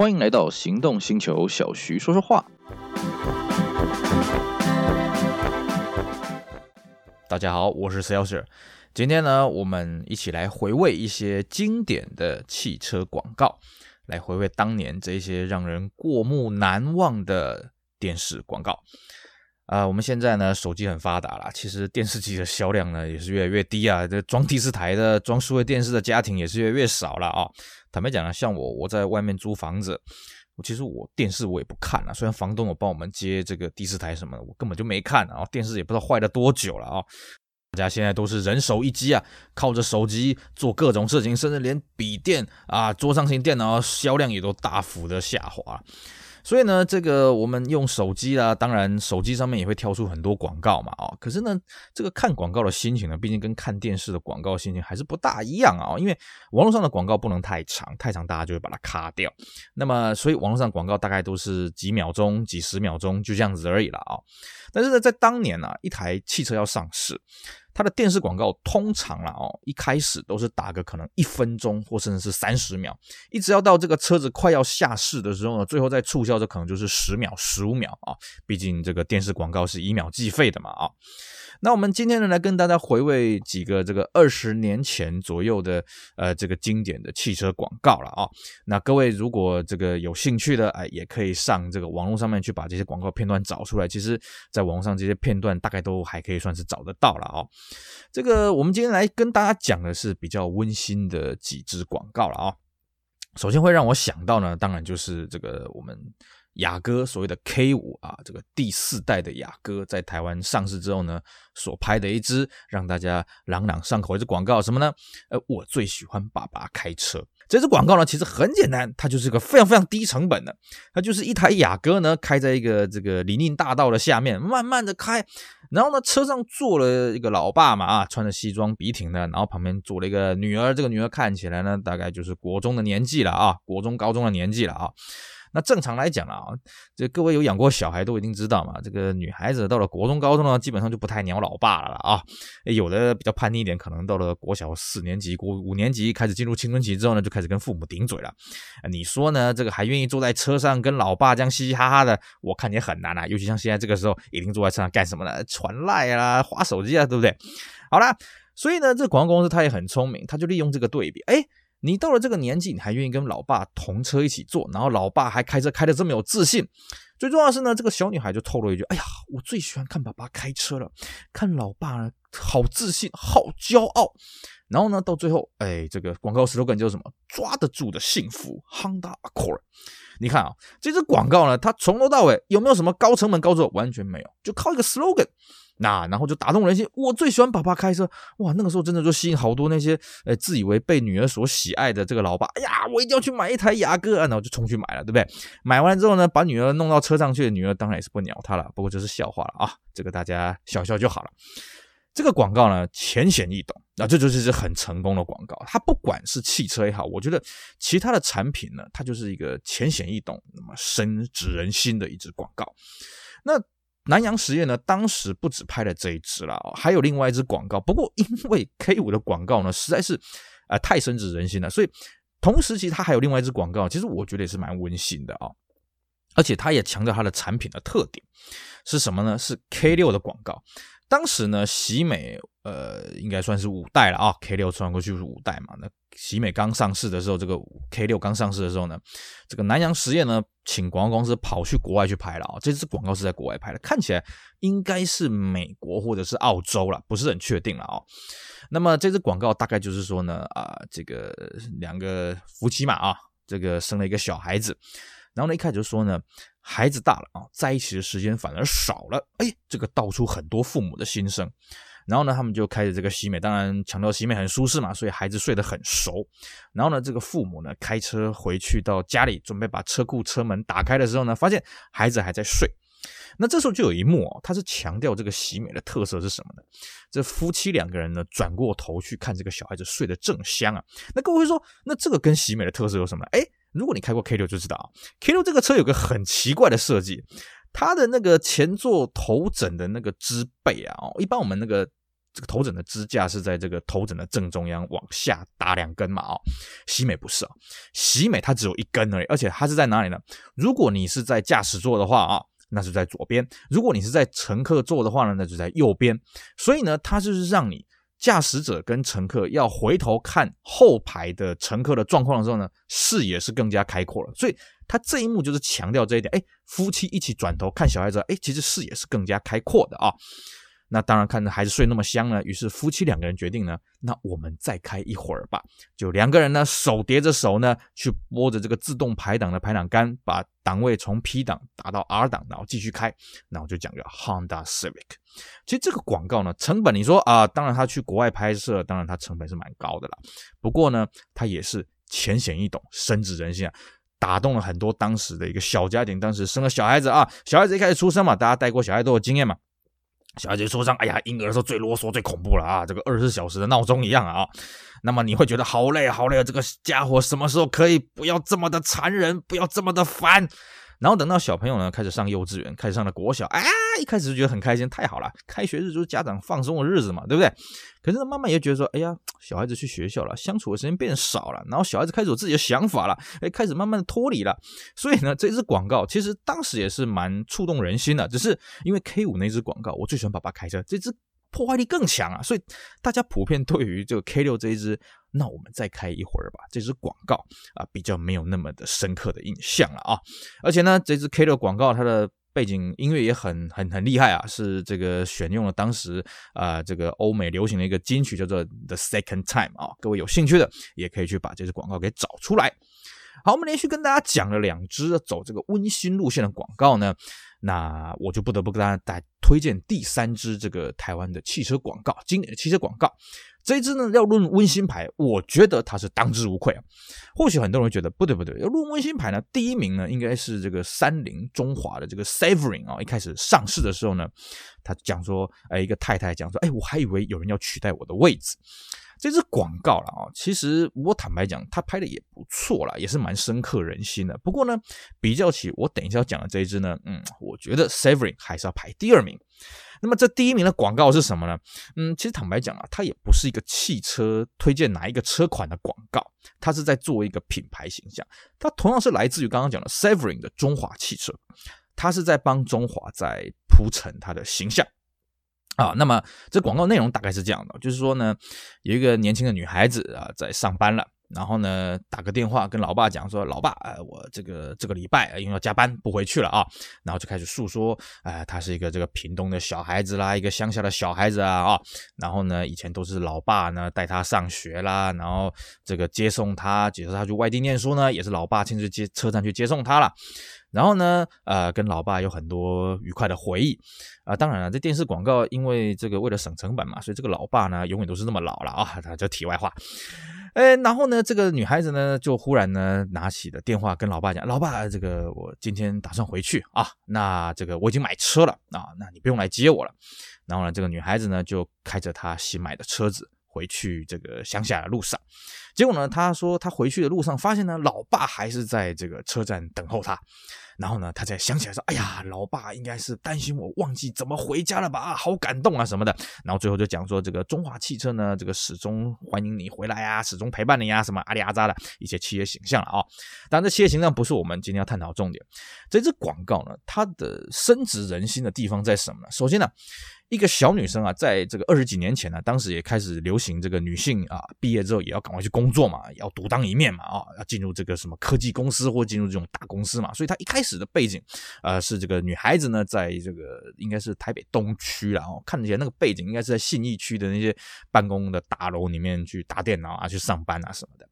欢迎来到行动星球，小徐说说话。大家好，我是 sales。今天呢，我们一起来回味一些经典的汽车广告，来回味当年这些让人过目难忘的电视广告。啊、我们现在呢，手机很发达啦，其实电视机的销量呢也是越来越低啊，这装第四台的、装数位电视的家庭也是越来越少了啊。坦白讲呢，像我，我在外面租房子，我其实我电视我也不看了。虽然房东有帮我们接这个第四台什么的，我根本就没看啊。电视也不知道坏了多久了啊。大家现在都是人手一机啊，靠着手机做各种事情，甚至连笔电啊、桌上型电脑销量也都大幅的下滑。所以呢，这个我们用手机啦，当然手机上面也会跳出很多广告嘛，啊，可是呢，这个看广告的心情呢，毕竟跟看电视的广告心情还是不大一样啊，因为网络上的广告不能太长，太长大家就会把它卡掉。那么，所以网络上广告大概都是几秒钟、几十秒钟就这样子而已了啊。但是呢，在当年啊，一台汽车要上市。它的电视广告通常啦哦，一开始都是打个可能一分钟或甚至是三十秒，一直要到这个车子快要下市的时候呢，最后再促销，这可能就是十秒、十五秒啊。毕竟这个电视广告是以秒计费的嘛啊。那我们今天呢，来跟大家回味几个这个二十年前左右的呃这个经典的汽车广告了啊。那各位如果这个有兴趣的，哎，也可以上这个网络上面去把这些广告片段找出来。其实，在网络上这些片段大概都还可以算是找得到了啊。这个我们今天来跟大家讲的是比较温馨的几支广告了啊。首先会让我想到呢，当然就是这个我们。雅阁所谓的 K 五啊，这个第四代的雅阁在台湾上市之后呢，所拍的一支让大家朗朗上口的一支广告，什么呢？呃，我最喜欢爸爸开车。这支广告呢，其实很简单，它就是一个非常非常低成本的，它就是一台雅阁呢，开在一个这个林荫大道的下面，慢慢的开，然后呢，车上坐了一个老爸嘛，啊，穿着西装笔挺的，然后旁边坐了一个女儿，这个女儿看起来呢，大概就是国中的年纪了啊，国中高中的年纪了啊。那正常来讲啊，这各位有养过小孩都一定知道嘛，这个女孩子到了国中、高中呢，基本上就不太鸟老爸了了啊。有的比较叛逆一点，可能到了国小四年级、国五年级开始进入青春期之后呢，就开始跟父母顶嘴了。你说呢？这个还愿意坐在车上跟老爸这样嘻嘻哈哈的，我看也很难啊。尤其像现在这个时候，一定坐在车上干什么呢？传赖啊，划手机啊，对不对？好啦，所以呢，这广告公司他也很聪明，他就利用这个对比，哎。你到了这个年纪，你还愿意跟老爸同车一起坐，然后老爸还开车开得这么有自信。最重要的是呢，这个小女孩就透露一句：“哎呀，我最喜欢看爸爸开车了，看老爸呢，好自信，好骄傲。”然后呢，到最后，哎，这个广告 slogan 就是什么？抓得住的幸福，Honda Accord。你看啊，这支广告呢，它从头到尾有没有什么高成本高作？完全没有，就靠一个 slogan。那然后就打动人心，我最喜欢爸爸开车，哇，那个时候真的就吸引好多那些呃自以为被女儿所喜爱的这个老爸，哎呀，我一定要去买一台雅阁啊，然后就冲去买了，对不对？买完之后呢，把女儿弄到车上去，女儿当然也是不鸟他了，不过这是笑话了啊，这个大家笑笑就好了。这个广告呢，浅显易懂，那这就是一支很成功的广告。它不管是汽车也好，我觉得其他的产品呢，它就是一个浅显易懂，那么深植人心的一支广告。那南洋实业呢，当时不止拍了这一支了，还有另外一支广告。不过因为 K 五的广告呢，实在是啊太深植人心了，所以同时其实它还有另外一支广告，其实我觉得也是蛮温馨的啊。而且它也强调它的产品的特点是什么呢？是 K 六的广告。当时呢，喜美呃应该算是五代了啊，K 六传过去是五代嘛。那喜美刚上市的时候，这个 K 六刚上市的时候呢，这个南洋实业呢，请广告公司跑去国外去拍了啊。这支广告是在国外拍的，看起来应该是美国或者是澳洲了，不是很确定了啊。那么这支广告大概就是说呢，啊，这个两个夫妻嘛啊，这个生了一个小孩子。然后呢，一开始就说呢，孩子大了啊，在一起的时间反而少了，哎，这个道出很多父母的心声。然后呢，他们就开着这个喜美，当然强调喜美很舒适嘛，所以孩子睡得很熟。然后呢，这个父母呢，开车回去到家里，准备把车库车门打开的时候呢，发现孩子还在睡。那这时候就有一幕哦，他是强调这个喜美的特色是什么呢？这夫妻两个人呢，转过头去看这个小孩子睡得正香啊。那各位说，那这个跟喜美的特色有什么？哎。如果你开过 K 六就知道啊，K 六这个车有个很奇怪的设计，它的那个前座头枕的那个支背啊，哦，一般我们那个这个头枕的支架是在这个头枕的正中央往下打两根嘛？哦，喜美不是啊，喜美它只有一根而已，而且它是在哪里呢？如果你是在驾驶座的话啊，那是在左边；如果你是在乘客座的话呢，那就在右边。所以呢，它就是让你驾驶者跟乘客要回头看后排的乘客的状况的时候呢，视野是更加开阔了。所以他这一幕就是强调这一点。哎，夫妻一起转头看小孩子，哎，其实视野是更加开阔的啊。那当然看着孩子睡那么香呢，于是夫妻两个人决定呢，那我们再开一会儿吧。就两个人呢，手叠着手呢，去拨着这个自动排档的排档杆，把档位从 P 档打到 R 档，然后继续开。那我就讲个 Honda Civic。其实这个广告呢，成本你说啊，当然他去国外拍摄，当然他成本是蛮高的啦。不过呢，他也是浅显易懂，深植人心啊，打动了很多当时的一个小家庭。当时生了小孩子啊，小孩子一开始出生嘛，大家带过小孩都有经验嘛。小孩子说上，哎呀，婴儿的时候最啰嗦、最恐怖了啊，这个二十四小时的闹钟一样啊。那么你会觉得好累、好累啊，这个家伙什么时候可以不要这么的残忍，不要这么的烦？然后等到小朋友呢开始上幼稚园，开始上了国小，哎，一开始就觉得很开心，太好了，开学日就是家长放松的日子嘛，对不对？可是呢，慢慢也觉得说，哎呀，小孩子去学校了，相处的时间变少了，然后小孩子开始有自己的想法了，哎，开始慢慢的脱离了。所以呢，这支广告其实当时也是蛮触动人心的，只是因为 K 五那支广告，我最喜欢爸爸开车，这支。破坏力更强啊，所以大家普遍对于这个 K 六这一支，那我们再开一会儿吧。这支广告啊，比较没有那么的深刻的印象了啊。而且呢，这支 K 六广告它的背景音乐也很很很厉害啊，是这个选用了当时啊这个欧美流行的一个金曲，叫做 The Second Time 啊。各位有兴趣的也可以去把这支广告给找出来。好，我们连续跟大家讲了两支走这个温馨路线的广告呢。那我就不得不跟大家推荐第三支这个台湾的汽车广告，经典的汽车广告。这支呢，要论温馨牌，我觉得它是当之无愧啊。或许很多人会觉得不对不对，要论温馨牌呢，第一名呢应该是这个三菱中华的这个 Savering 啊。一开始上市的时候呢，他讲说，哎，一个太太讲说，哎，我还以为有人要取代我的位置。这支广告了啊，其实我坦白讲，他拍的也不错啦，也是蛮深刻人心的。不过呢，比较起我等一下要讲的这一支呢，嗯，我觉得 Savering 还是要排第二名。那么这第一名的广告是什么呢？嗯，其实坦白讲啊，它也不是一个汽车推荐哪一个车款的广告，它是在做一个品牌形象。它同样是来自于刚刚讲的 Saverin 的中华汽车，它是在帮中华在铺陈它的形象。啊，那么这广告内容大概是这样的，就是说呢，有一个年轻的女孩子啊，在上班了，然后呢，打个电话跟老爸讲说，老爸，呃，我这个这个礼拜因为要加班不回去了啊，然后就开始诉说，呃，他是一个这个屏东的小孩子啦，一个乡下的小孩子啊啊，然后呢，以前都是老爸呢带他上学啦，然后这个接送他，解释他去外地念书呢，也是老爸亲自接车站去接送他了。然后呢，呃，跟老爸有很多愉快的回忆啊、当然了，这电视广告因为这个为了省成本嘛，所以这个老爸呢永远都是那么老了啊。他就题外话，哎，然后呢，这个女孩子呢就忽然呢拿起了电话跟老爸讲：“老爸，这个我今天打算回去啊，那这个我已经买车了啊，那你不用来接我了。”然后呢，这个女孩子呢就开着她新买的车子回去这个乡下的路上。结果呢，她说她回去的路上发现呢，老爸还是在这个车站等候她。然后呢，他才想起来说：“哎呀，老爸应该是担心我忘记怎么回家了吧？啊，好感动啊什么的。”然后最后就讲说：“这个中华汽车呢，这个始终欢迎你回来啊，始终陪伴你啊，什么阿里阿扎的一些企业形象了啊。”当然，这企业形象不是我们今天要探讨重点。这支广告呢，它的深植人心的地方在什么呢？首先呢。一个小女生啊，在这个二十几年前呢，当时也开始流行这个女性啊，毕业之后也要赶快去工作嘛，要独当一面嘛，啊，要进入这个什么科技公司或进入这种大公司嘛，所以她一开始的背景，呃，是这个女孩子呢，在这个应该是台北东区啦，哦，看起来那个背景应该是在信义区的那些办公的大楼里面去打电脑啊，去上班啊什么的。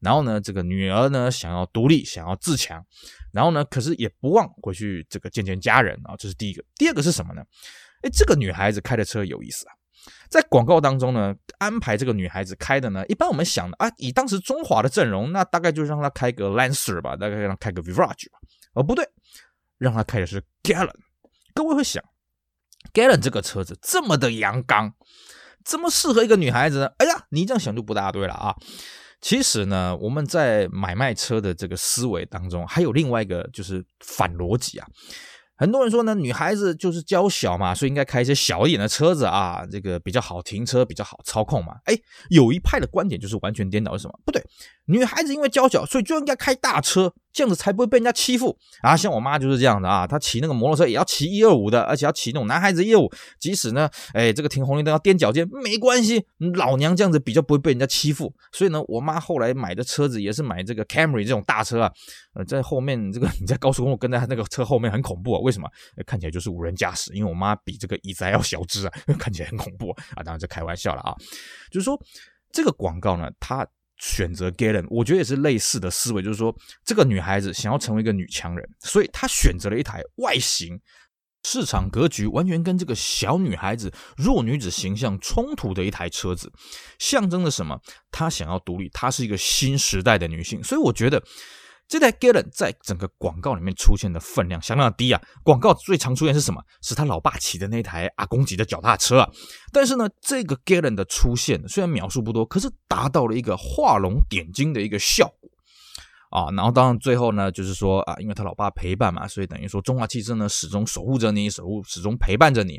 然后呢，这个女儿呢，想要独立，想要自强，然后呢，可是也不忘回去这个见见家人啊，这是第一个。第二个是什么呢？哎，这个女孩子开的车有意思啊，在广告当中呢，安排这个女孩子开的呢，一般我们想的啊，以当时中华的阵容，那大概就让她开个 Lancer 吧，大概让她开个 Virage 吧，哦，不对，让她开的是 Gallon。各位会想，Gallon 这个车子这么的阳刚，这么适合一个女孩子呢？哎呀，你这样想就不大对了啊。其实呢，我们在买卖车的这个思维当中，还有另外一个就是反逻辑啊。很多人说呢，女孩子就是娇小嘛，所以应该开一些小一点的车子啊，这个比较好停车，比较好操控嘛。哎，有一派的观点就是完全颠倒，是什么？不对，女孩子因为娇小，所以就应该开大车，这样子才不会被人家欺负啊。像我妈就是这样的啊，她骑那个摩托车也要骑一二五的，而且要骑那种男孩子一二五，即使呢，哎，这个停红绿灯要踮脚尖没关系，老娘这样子比较不会被人家欺负。所以呢，我妈后来买的车子也是买这个 Camry 这种大车啊，呃，在后面这个你在高速公路跟在那个车后面很恐怖啊。为什么？看起来就是无人驾驶，因为我妈比这个椅子还要小只啊，看起来很恐怖啊。当然这开玩笑了啊，就是说这个广告呢，它选择 Galen，我觉得也是类似的思维，就是说这个女孩子想要成为一个女强人，所以她选择了一台外形、市场格局完全跟这个小女孩子、弱女子形象冲突的一台车子，象征着什么？她想要独立，她是一个新时代的女性，所以我觉得。这台 Galen 在整个广告里面出现的分量相当的低啊！广告最常出现是什么？是他老爸骑的那台阿公级的脚踏车啊！但是呢，这个 Galen 的出现虽然描述不多，可是达到了一个画龙点睛的一个效果啊！然后当然最后呢，就是说啊，因为他老爸陪伴嘛，所以等于说中华汽车呢始终守护着你，守护始终陪伴着你。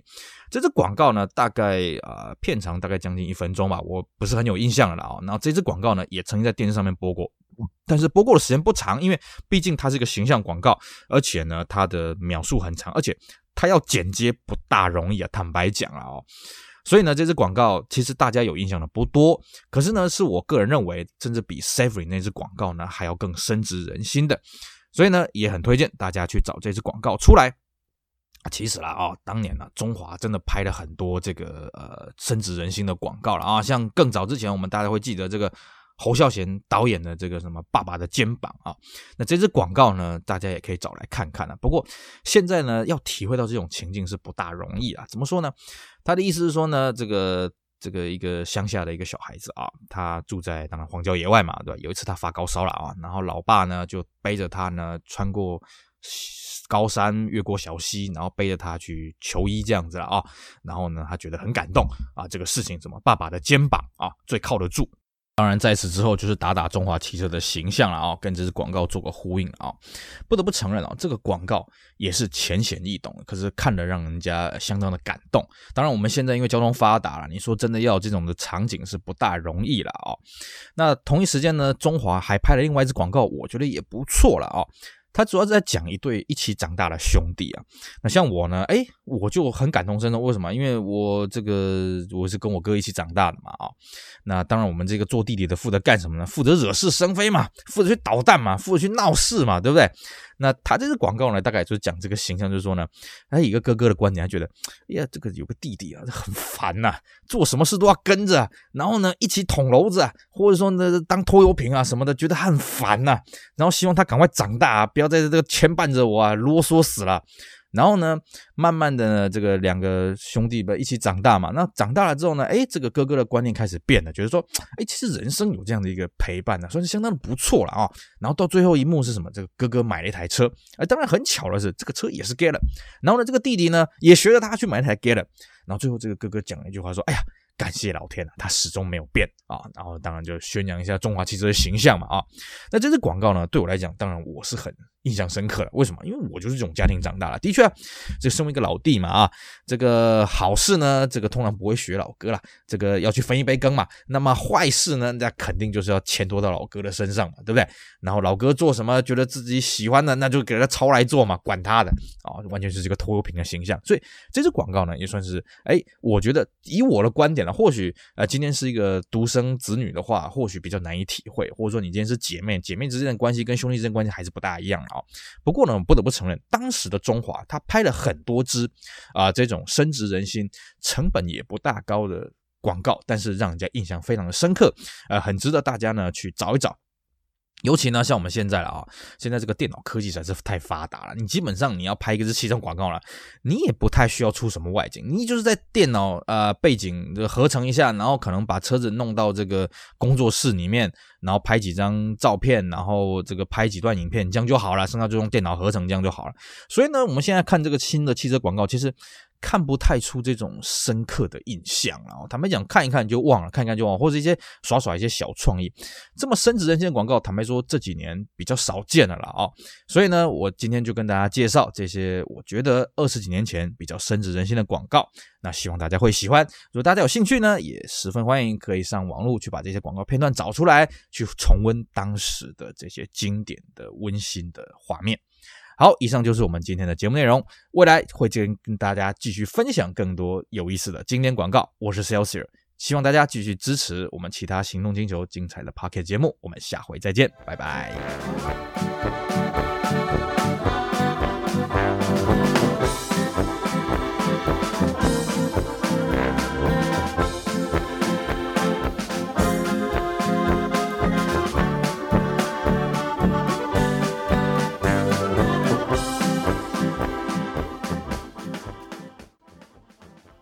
这支广告呢，大概啊片长大概将近一分钟吧，我不是很有印象了啊。然后这支广告呢，也曾经在电视上面播过。但是播过的时间不长，因为毕竟它是一个形象广告，而且呢，它的秒数很长，而且它要剪接不大容易啊。坦白讲啊，哦，所以呢，这支广告其实大家有印象的不多，可是呢，是我个人认为，甚至比 Savory 那支广告呢还要更深植人心的，所以呢，也很推荐大家去找这支广告出来。其实啦，哦，当年呢，中华真的拍了很多这个呃深植人心的广告了啊，像更早之前，我们大家会记得这个。侯孝贤导演的这个什么《爸爸的肩膀》啊，那这支广告呢，大家也可以找来看看啊。不过现在呢，要体会到这种情境是不大容易啊。怎么说呢？他的意思是说呢，这个这个一个乡下的一个小孩子啊，他住在当然荒郊野外嘛，对吧？有一次他发高烧了啊，然后老爸呢就背着他呢穿过高山，越过小溪，然后背着他去求医这样子了啊。然后呢，他觉得很感动啊，这个事情怎么爸爸的肩膀啊最靠得住。当然，在此之后就是打打中华汽车的形象了啊，跟这支广告做个呼应啊。不得不承认啊，这个广告也是浅显易懂，可是看了让人家相当的感动。当然，我们现在因为交通发达了，你说真的要这种的场景是不大容易了啊。那同一时间呢，中华还拍了另外一支广告，我觉得也不错了啊。他主要是在讲一对一起长大的兄弟啊，那像我呢，哎，我就很感同身受。为什么？因为我这个我是跟我哥一起长大的嘛，啊，那当然我们这个做弟弟的负责干什么呢？负责惹是生非嘛，负责去捣蛋嘛，负责去闹事嘛，对不对？那他这个广告呢，大概就是讲这个形象，就是说呢，他一个哥哥的观点，他觉得，哎呀，这个有个弟弟啊，很烦呐，做什么事都要跟着，然后呢，一起捅娄子啊，或者说呢，当拖油瓶啊什么的，觉得他很烦呐，然后希望他赶快长大啊，不要在这个牵绊着我啊，啰嗦死了。然后呢，慢慢的呢，这个两个兄弟们一起长大嘛。那长大了之后呢，哎，这个哥哥的观念开始变了，觉得说，哎，其实人生有这样的一个陪伴呢，算是相当的不错了啊。然后到最后一幕是什么？这个哥哥买了一台车，哎，当然很巧的是，这个车也是 Galant。然后呢，这个弟弟呢也学着他去买一台 Galant。然后最后这个哥哥讲了一句话说，哎呀。感谢老天啊，他始终没有变啊，然后当然就宣扬一下中华汽车的形象嘛啊。那这支广告呢，对我来讲，当然我是很印象深刻的。为什么？因为我就是这种家庭长大了。的确啊，这身为一个老弟嘛啊，这个好事呢，这个通常不会学老哥啦，这个要去分一杯羹嘛。那么坏事呢，那肯定就是要牵拖到老哥的身上嘛，对不对？然后老哥做什么，觉得自己喜欢的，那就给他抄来做嘛，管他的啊，完全是这个拖油瓶的形象。所以这支广告呢，也算是哎，我觉得以我的观点呢。或许呃，今天是一个独生子女的话，或许比较难以体会，或者说你今天是姐妹，姐妹之间的关系跟兄弟之间关系还是不大一样啊。不过呢，不得不承认，当时的中华他拍了很多支啊、这种深植人心、成本也不大高的广告，但是让人家印象非常的深刻，呃，很值得大家呢去找一找。尤其呢，像我们现在了啊，现在这个电脑科技实在是太发达了。你基本上你要拍一个是汽车广告了，你也不太需要出什么外景，你就是在电脑呃背景这个合成一下，然后可能把车子弄到这个工作室里面，然后拍几张照片，然后这个拍几段影片，这样就好了。剩下就用电脑合成，这样就好了。所以呢，我们现在看这个新的汽车广告，其实看不太出这种深刻的印象了。坦白讲，看一看就忘了，看一看就忘了，或者一些耍耍一些小创意，这么深植人心的广告，坦白说这几年比较少见了啦。啊。所以呢，我今天就跟大家介绍这些我觉得二十几年前比较深植人心的广告。那希望大家会喜欢。如果大家有兴趣呢，也十分欢迎可以上网络去把这些广告片段找出来，去重温当时的这些经典的温馨的画面。好，以上就是我们今天的节目内容。未来会跟跟大家继续分享更多有意思的经典广告。我是 Celsius，希望大家继续支持我们其他行动星球精彩的 Pocket 节目。我们下回再见，拜拜。